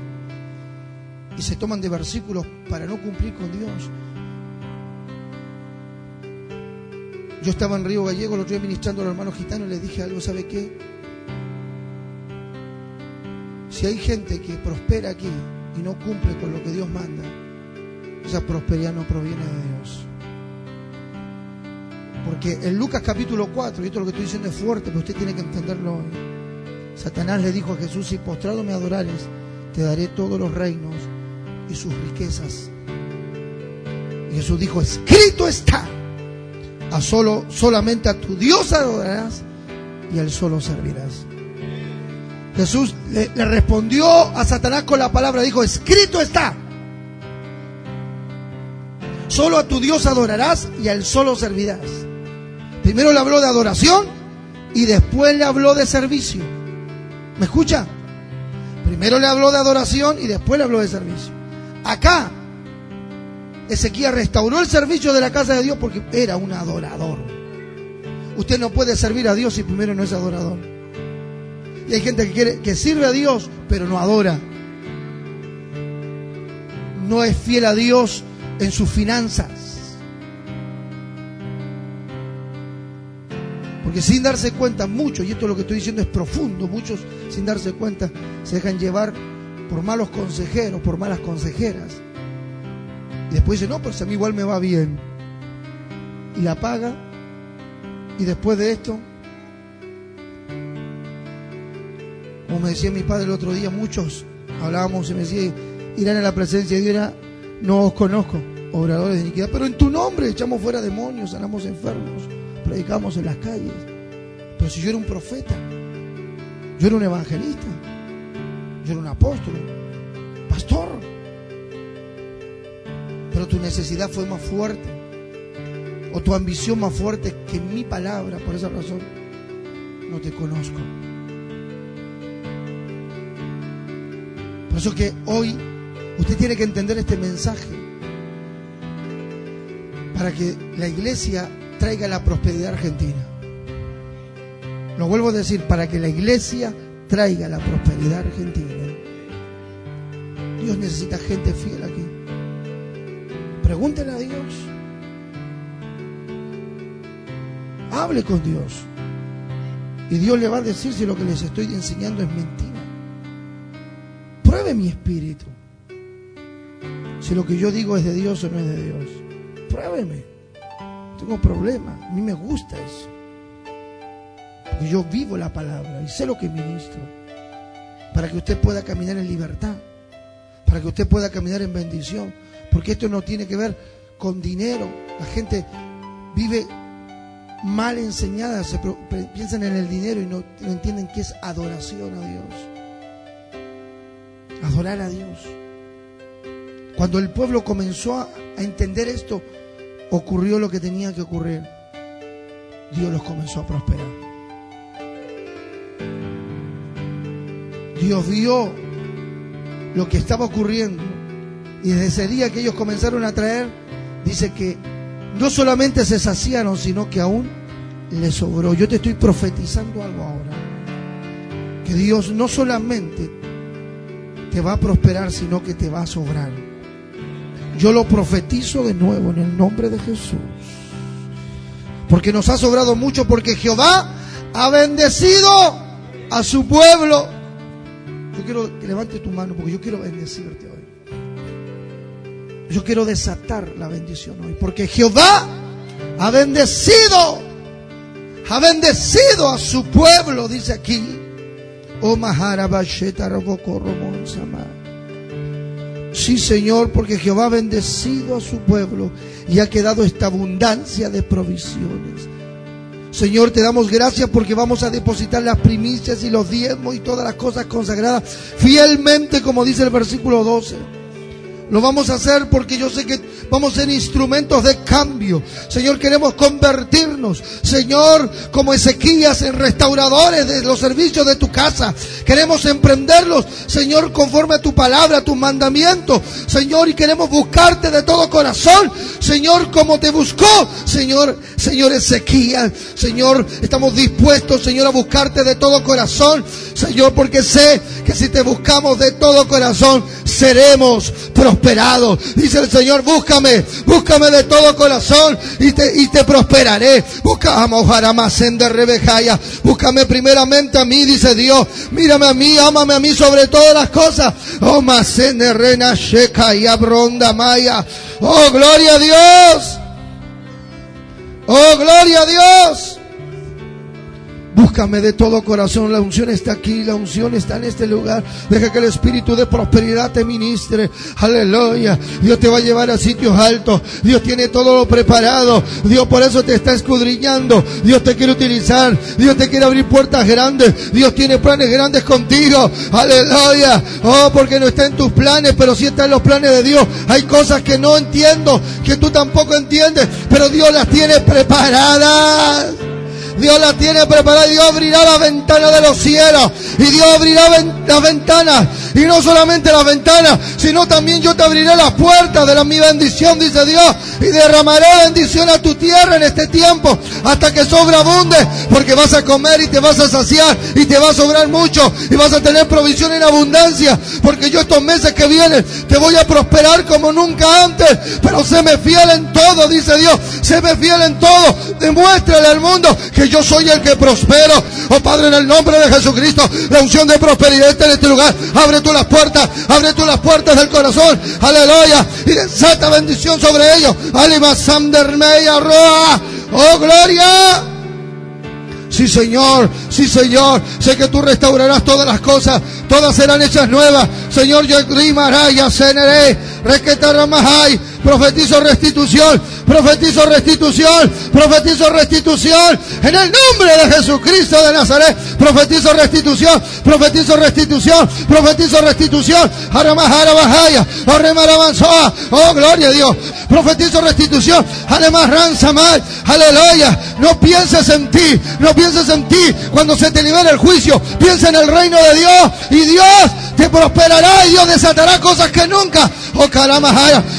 A: Y se toman de versículos para no cumplir con Dios. Yo estaba en Río Gallego, lo estoy ministrando a los hermanos gitanos y les dije algo, ¿sabe qué? Si hay gente que prospera aquí y no cumple con lo que Dios manda, esa prosperidad no proviene de Dios. Porque en Lucas capítulo 4, y esto lo que estoy diciendo es fuerte, pero usted tiene que entenderlo hoy. Satanás le dijo a Jesús, si postrado me adorares, te daré todos los reinos y sus riquezas. Y Jesús dijo, escrito está, a solo, solamente a tu Dios adorarás y al solo servirás. Jesús le, le respondió a Satanás con la palabra, dijo, escrito está. Solo a tu Dios adorarás y al solo servirás. Primero le habló de adoración y después le habló de servicio. ¿Me escucha? Primero le habló de adoración y después le habló de servicio. Acá, Ezequiel restauró el servicio de la casa de Dios porque era un adorador. Usted no puede servir a Dios si primero no es adorador. Y hay gente que quiere que sirve a Dios, pero no adora. No es fiel a Dios en sus finanzas. Porque sin darse cuenta, muchos, y esto lo que estoy diciendo es profundo, muchos sin darse cuenta se dejan llevar por malos consejeros, por malas consejeras. Y después dicen, no, pero si a mí igual me va bien. Y la paga. Y después de esto, como me decía mi padre el otro día, muchos hablábamos y me decía, irán a la presencia de Dios, no os conozco, obradores de iniquidad, pero en tu nombre echamos fuera demonios, sanamos enfermos predicamos en las calles. Pero si yo era un profeta, yo era un evangelista, yo era un apóstol, pastor. Pero tu necesidad fue más fuerte, o tu ambición más fuerte que mi palabra. Por esa razón, no te conozco. Por eso que hoy usted tiene que entender este mensaje para que la iglesia traiga la prosperidad argentina. Lo vuelvo a decir, para que la iglesia traiga la prosperidad argentina. Dios necesita gente fiel aquí. Pregúntenle a Dios. Hable con Dios. Y Dios le va a decir si lo que les estoy enseñando es mentira. Pruebe mi espíritu. Si lo que yo digo es de Dios o no es de Dios. Pruébeme tengo problema. A mí me gusta eso. Porque yo vivo la palabra y sé lo que ministro. Para que usted pueda caminar en libertad. Para que usted pueda caminar en bendición. Porque esto no tiene que ver con dinero. La gente vive mal enseñada, se piensan en el dinero y no, entienden que es adoración a Dios. Adorar a Dios. Cuando el pueblo comenzó a, a entender esto, ocurrió lo que tenía que ocurrir. Dios los comenzó a prosperar. Dios vio lo que estaba ocurriendo y desde ese día que ellos comenzaron a traer, dice que no solamente se saciaron, sino que aún les sobró. Yo te estoy profetizando algo ahora. Que Dios no solamente te va a prosperar, sino que te va a sobrar. Yo lo profetizo de nuevo en el nombre de Jesús. Porque nos ha sobrado mucho, porque Jehová ha bendecido a su pueblo. Yo quiero que levante tu mano, porque yo quiero bendecirte hoy. Yo quiero desatar la bendición hoy, porque Jehová ha bendecido, ha bendecido a su pueblo, dice aquí. Oh Sí, Señor, porque Jehová ha bendecido a su pueblo y ha quedado esta abundancia de provisiones. Señor, te damos gracias porque vamos a depositar las primicias y los diezmos y todas las cosas consagradas fielmente, como dice el versículo 12. Lo vamos a hacer porque yo sé que vamos a ser instrumentos de cambio. Señor, queremos convertirnos, Señor, como Ezequías, en restauradores de los servicios de tu casa. Queremos emprenderlos, Señor, conforme a tu palabra, a tu mandamiento. Señor, y queremos buscarte de todo corazón. Señor, como te buscó, Señor, Señor Ezequías. Señor, estamos dispuestos, Señor, a buscarte de todo corazón. Señor, porque sé que si te buscamos de todo corazón, seremos prosperados. Dice el Señor, búscame, búscame de todo corazón y te, y te prosperaré. Buscamos en de Rebejaya. Búscame primeramente a mí, dice Dios. Mírame a mí, ámame a mí sobre todas las cosas. Oh, de Rena Sheka y Abronda Maya. Oh, gloria a Dios. Oh, gloria a Dios. Búscame de todo corazón. La unción está aquí, la unción está en este lugar. Deja que el espíritu de prosperidad te ministre. Aleluya. Dios te va a llevar a sitios altos. Dios tiene todo lo preparado. Dios por eso te está escudriñando. Dios te quiere utilizar. Dios te quiere abrir puertas grandes. Dios tiene planes grandes contigo. Aleluya. Oh, porque no está en tus planes, pero sí está en los planes de Dios. Hay cosas que no entiendo, que tú tampoco entiendes, pero Dios las tiene preparadas. Dios la tiene preparada. Dios abrirá la ventana de los cielos. Y Dios abrirá las ventanas. Y no solamente las ventanas, sino también yo te abriré las puertas de la, mi bendición, dice Dios. Y derramaré bendición a tu tierra en este tiempo. Hasta que sobreabunde. Porque vas a comer y te vas a saciar. Y te va a sobrar mucho. Y vas a tener provisión en abundancia. Porque yo estos meses que vienen te voy a prosperar como nunca antes. Pero séme fiel en todo, dice Dios. Séme fiel en todo. Demuéstrale al mundo que yo soy el que prospero. Oh Padre, en el nombre de Jesucristo, la unción de prosperidad está en este lugar. Abre tú las puertas, abre tú las puertas del corazón. Aleluya. Y desata bendición sobre ellos. Alima Sandermeya Roa. Oh, gloria. Sí, Señor, sí, Señor. Sé que tú restaurarás todas las cosas. Todas serán hechas nuevas. Señor, yo rimaraya, ceneré, requetaramahai. Profetizo restitución, profetizo restitución, profetizo restitución. En el nombre de Jesucristo de Nazaret, profetizo restitución, profetizo restitución, profetizo restitución. Oh, gloria a Dios. Profetizo restitución. Además, mal. Aleluya. No pienses en ti, no pienses en ti. Cuando se te libere el juicio, piensa en el reino de Dios. Y Dios te prosperará y Dios desatará cosas que nunca. Oh, caramajara.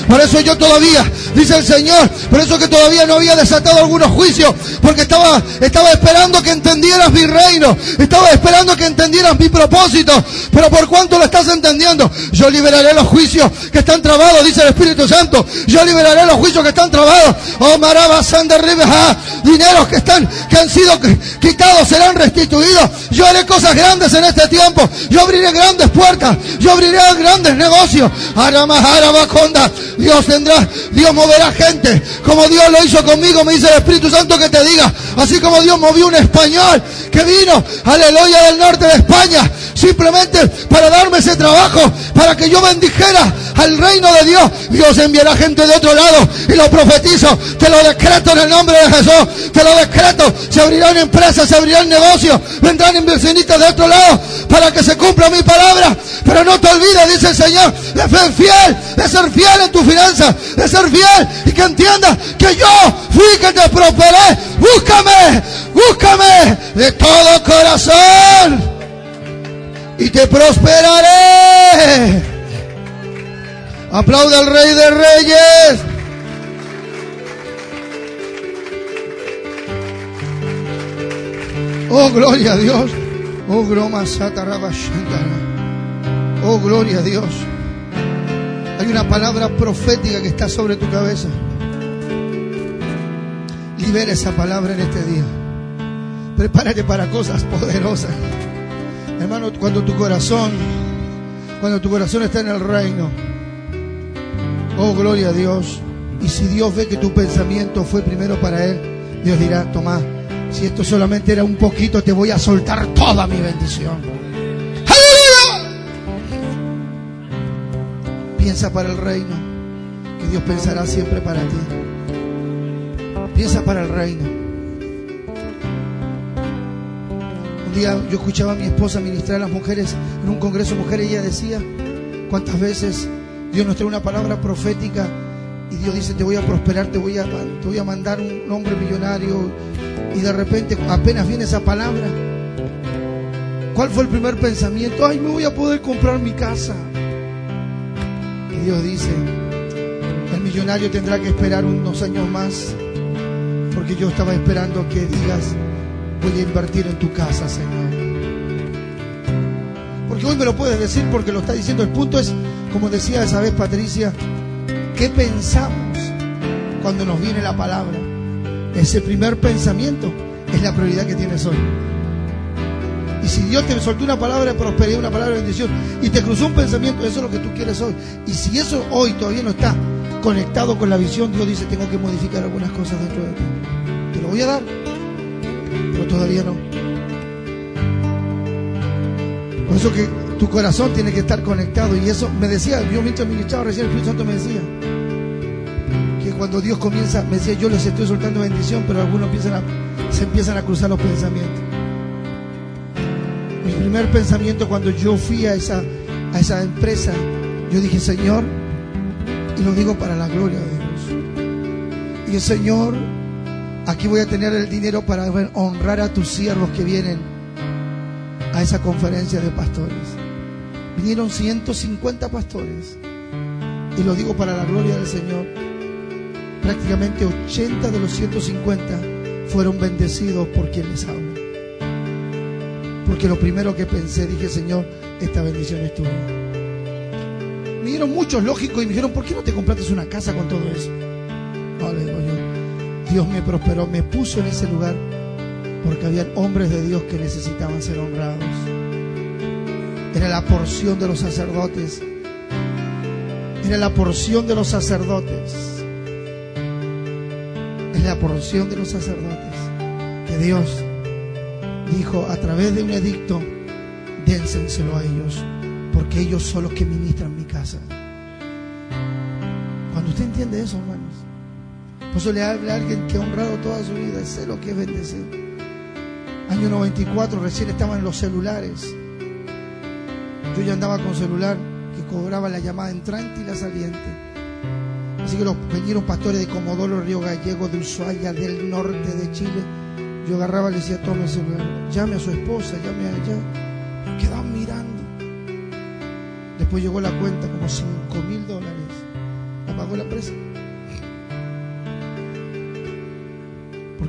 A: Por eso yo todavía, dice el Señor, por eso que todavía no había desatado algunos juicios, porque estaba, estaba esperando que entendieras mi reino, estaba esperando que entendieras mi propósito, pero por cuánto lo estás entendiendo, yo liberaré los juicios que están trabados, dice el Espíritu Santo, yo liberaré los juicios que están trabados, oh Ribeja, dineros que están, que han sido quitados serán restituidos, yo haré cosas grandes en este tiempo, yo abriré grandes puertas, yo abriré grandes negocios, Dios tendrá, Dios moverá gente, como Dios lo hizo conmigo, me dice el Espíritu Santo que te diga, así como Dios movió un español que vino, aleluya, del norte de España, simplemente para darme ese trabajo, para que yo bendijera al reino de Dios. Dios enviará gente de otro lado y lo profetizo. Te lo decreto en el nombre de Jesús. Te lo decreto. Se abrirán empresas, se abrirán negocios, vendrán inversionistas de otro lado para que se cumpla mi palabra. Pero no te olvides, dice el Señor, de ser fiel, de ser fiel en tu finanza, de ser fiel y que entiendas que yo fui que te prosperé. Búscame, búscame de todo corazón y te prosperaré. Aplauda al Rey de Reyes. Oh, gloria a Dios. Oh, groma Oh, gloria a Dios. Hay una palabra profética que está sobre tu cabeza. Libera esa palabra en este día. Prepárate para cosas poderosas. Hermano, cuando tu corazón, cuando tu corazón está en el reino, oh gloria a Dios. Y si Dios ve que tu pensamiento fue primero para Él, Dios dirá, toma, si esto solamente era un poquito, te voy a soltar toda mi bendición. ¡Aleluya! Piensa para el reino, que Dios pensará siempre para ti. Piensa para el reino. Día yo escuchaba a mi esposa ministrar a las mujeres en un congreso de mujeres y ella decía cuántas veces Dios nos trae una palabra profética y Dios dice te voy a prosperar, te voy a, te voy a mandar un hombre millonario y de repente apenas viene esa palabra. ¿Cuál fue el primer pensamiento? Ay, me voy a poder comprar mi casa. Y Dios dice, el millonario tendrá que esperar unos años más porque yo estaba esperando que digas, voy a invertir en tu casa, Señor. Porque hoy me lo puedes decir porque lo está diciendo. El punto es, como decía esa vez Patricia, ¿qué pensamos cuando nos viene la palabra? Ese primer pensamiento es la prioridad que tienes hoy. Y si Dios te soltó una palabra de prosperidad, una palabra de bendición, y te cruzó un pensamiento, eso es lo que tú quieres hoy. Y si eso hoy todavía no está conectado con la visión, Dios dice, tengo que modificar algunas cosas dentro de ti. Te lo voy a dar todavía no. Por eso que tu corazón tiene que estar conectado. Y eso me decía, yo mientras ministraba recién el Espíritu Santo me decía, que cuando Dios comienza, me decía, yo les estoy soltando bendición, pero algunos empiezan se empiezan a cruzar los pensamientos. Mi primer pensamiento cuando yo fui a esa, a esa empresa, yo dije, Señor, y lo digo para la gloria de Dios. Y el Señor Aquí voy a tener el dinero para honrar a tus siervos que vienen a esa conferencia de pastores. Vinieron 150 pastores. Y lo digo para la gloria del Señor. Prácticamente 80 de los 150 fueron bendecidos por quien les habla. Porque lo primero que pensé, dije, Señor, esta bendición es tuya. Me dieron muchos lógicos y me dijeron, ¿por qué no te compraste una casa con todo eso? No, le digo yo, Dios me prosperó, me puso en ese lugar porque había hombres de Dios que necesitaban ser honrados. Era la porción de los sacerdotes. Era la porción de los sacerdotes. Es la porción de los sacerdotes que Dios dijo a través de un edicto, dénsenselo a ellos, porque ellos son los que ministran mi casa. Cuando usted entiende eso, hermanos, por eso le habla a alguien que ha honrado toda su vida, sé lo que es bendecir. Año 94, recién estaban los celulares. Yo ya andaba con celular que cobraba la llamada entrante y la saliente. Así que los vinieron pastores de Comodoro, Río Gallego, de Ushuaia, del norte de Chile. Yo agarraba y le decía, tome el celular, llame a su esposa, llame a ella. Quedaban mirando. Después llegó la cuenta, como 5 mil dólares. La pagó la empresa.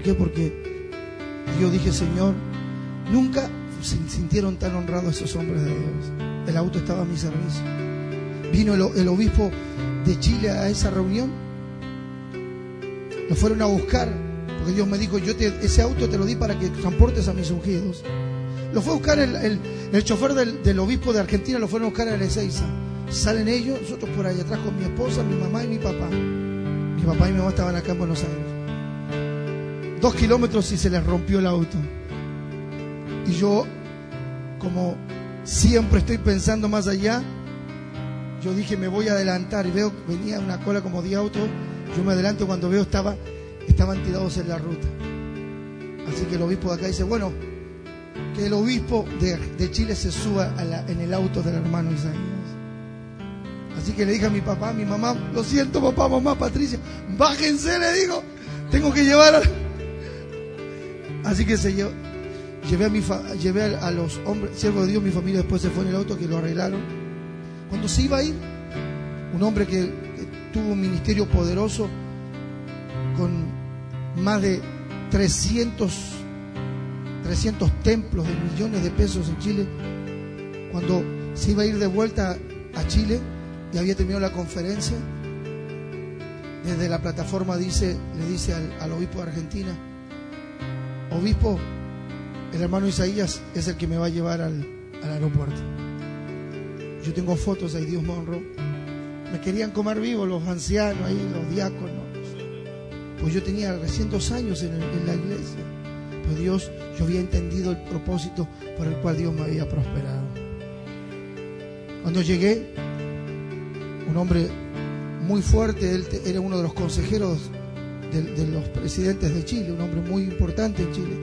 A: Qué? Porque yo dije, Señor, nunca se sintieron tan honrados esos hombres de Dios. El auto estaba a mi servicio. Vino el, obispo de Chile a esa reunión. Lo fueron a buscar, porque Dios me dijo, yo ese auto te lo di para que transportes a mis ungidos. Lo fue a buscar el, chofer del, obispo de Argentina, lo fueron a buscar a Ezeiza. Salen ellos, nosotros por ahí atrás con mi esposa, mi mamá y mi papá. Mi papá y mi mamá estaban acá en Buenos Aires dos kilómetros y se les rompió el auto. Y yo, como siempre estoy pensando más allá. Yo dije, me voy a adelantar y veo venía una cola como de auto. Yo me adelanto cuando veo estaba, estaban tirados en la ruta. Así que el obispo de acá dice, bueno, que el obispo de, Chile se suba en el auto del hermano Isaías. Así que le dije a mi papá, a mi mamá, lo siento papá, mamá, Patricia, bájense, le digo, tengo que llevar a... Así que se llevé, a, los hombres, siervos de Dios, mi familia después se fue en el auto, que lo arreglaron. Cuando se iba a ir, un hombre que, tuvo un ministerio poderoso, con más de 300 300 templos de millones de pesos en Chile, cuando se iba a ir de vuelta a Chile y había terminado la conferencia, desde la plataforma dice, le dice al, obispo de Argentina, obispo, el hermano Isaías es el que me va a llevar al, aeropuerto. Yo tengo fotos ahí, Dios honró. Me querían comer vivo los ancianos ahí, los diáconos. Pues yo tenía recién dos años en la iglesia. Pues Dios, yo había entendido el propósito por el cual Dios me había prosperado. Cuando llegué, un hombre muy fuerte, él era uno de los consejeros de, los presidentes de Chile, un hombre muy importante en Chile,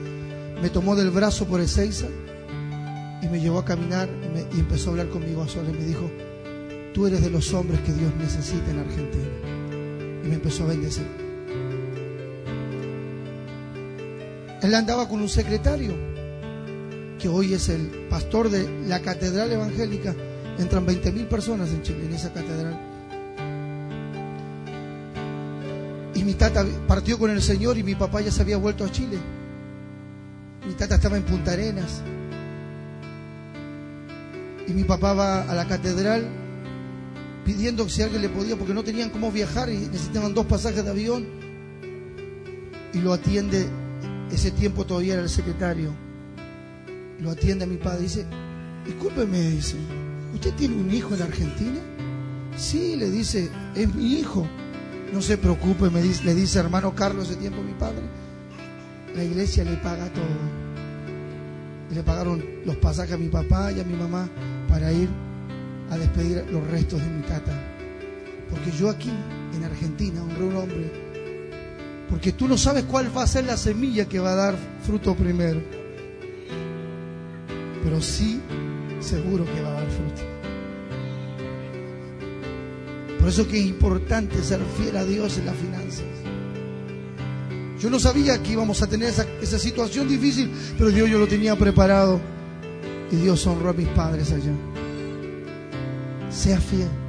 A: me tomó del brazo por Ezeiza y me llevó a caminar y, empezó a hablar conmigo a solas y me dijo, tú eres de los hombres que Dios necesita en Argentina. Y me empezó a bendecir. Él andaba con un secretario, que hoy es el pastor de la catedral evangélica. Entran 20.000 personas en Chile, en esa catedral. Y mi tata partió con el Señor y mi papá ya se había vuelto a Chile. Mi tata estaba en Punta Arenas. Y mi papá va a la catedral pidiendo si alguien le podía, porque no tenían cómo viajar y necesitaban dos pasajes de avión. Y lo atiende ese tiempo todavía era el secretario. Lo atiende a mi padre. Dice, discúlpeme, dice, ¿usted tiene un hijo en Argentina? Sí, le dice, es mi hijo. No se preocupe, me le dice hermano Carlos ese tiempo mi padre. La iglesia le paga todo. Le pagaron los pasajes a mi papá y a mi mamá para ir a despedir los restos de mi tata. Porque yo aquí, en Argentina, honré un hombre porque tú no sabes cuál va a ser la semilla que va a dar fruto primero. Pero sí, seguro que va a dar Por eso que es importante ser fiel a Dios en las finanzas. Yo no sabía que íbamos a tener esa, esa situación difícil, pero Dios yo lo tenía preparado. Y Dios honró a mis padres allá. Sea fiel.